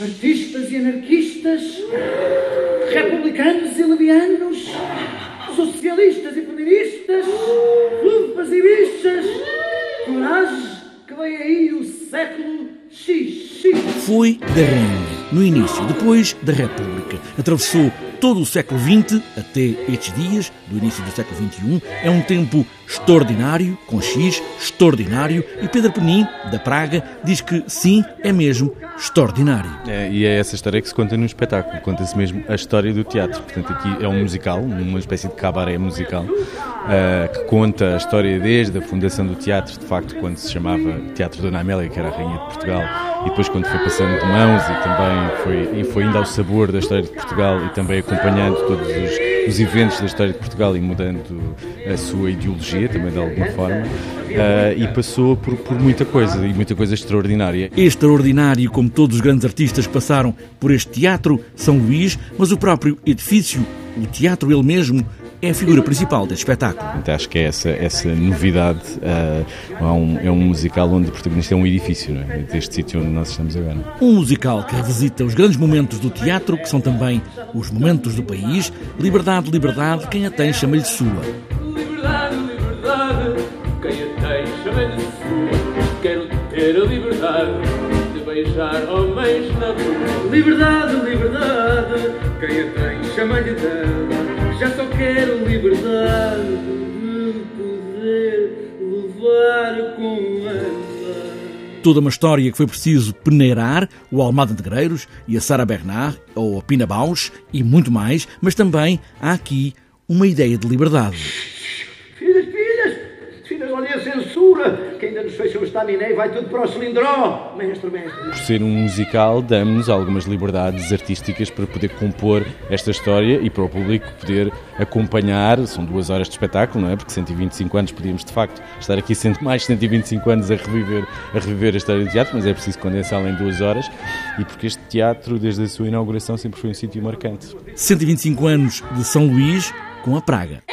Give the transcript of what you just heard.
artistas e anarquistas, republicanos e levianos, socialistas e feministas, lufas e bichas, coragem que vem aí o século XX. Foi da Rainha, no início, depois da República. Atravessou todo o século XX até estes dias, do início do século XXI. É um tempo extraordinário, com X, extraordinário. E Pedro Penin, da Praga, diz que sim, é mesmo extraordinário. É, e é essa história que se conta no espetáculo. Conta-se mesmo a história do teatro. Portanto, aqui é um musical, uma espécie de cabaré musical, uh, que conta a história desde a fundação do teatro, de facto, quando se chamava Teatro Dona Amélia, que era a Rainha de Portugal, e depois quando foi passando de mãos e também foi, e foi indo ao sabor da história de Portugal e também acompanhando todos os, os eventos da história de Portugal e mudando a sua ideologia também de alguma forma. Uh, e passou por, por muita coisa e muita coisa extraordinária. Extraordinário, como todos os grandes artistas que passaram por este teatro, São Luís, mas o próprio edifício, o teatro ele mesmo, é a figura principal deste espetáculo. Então, acho que é essa, essa novidade. Uh, é, um, é um musical onde o protagonista é um edifício, não é? deste sítio onde nós estamos agora. Um musical que revisita os grandes momentos do teatro, que são também os momentos do país. Liberdade, liberdade, quem a tem chama-lhe sua. Liberdade, liberdade, quem a tem chama-lhe sua. Quero ter a liberdade de beijar homens na rua. Liberdade, liberdade, quem a tem chama-lhe dama. Liberdade de poder levar com ela. Toda uma história que foi preciso peneirar, o Almada Negreiros e a Sara Bernard, ou a Pina Bausch e muito mais, mas também há aqui uma ideia de liberdade. Olha a censura, que ainda nos fechou o estaminé e vai tudo para o cilindró. Mestre, mestre. Por ser um musical, damos-nos algumas liberdades artísticas para poder compor esta história e para o público poder acompanhar. São duas horas de espetáculo, não é? Porque 125 anos podíamos, de facto, estar aqui mais 125 anos a reviver, a reviver a história do teatro, mas é preciso condensá-la em duas horas e porque este teatro, desde a sua inauguração, sempre foi um sítio marcante. 125 anos de São Luís com a Praga.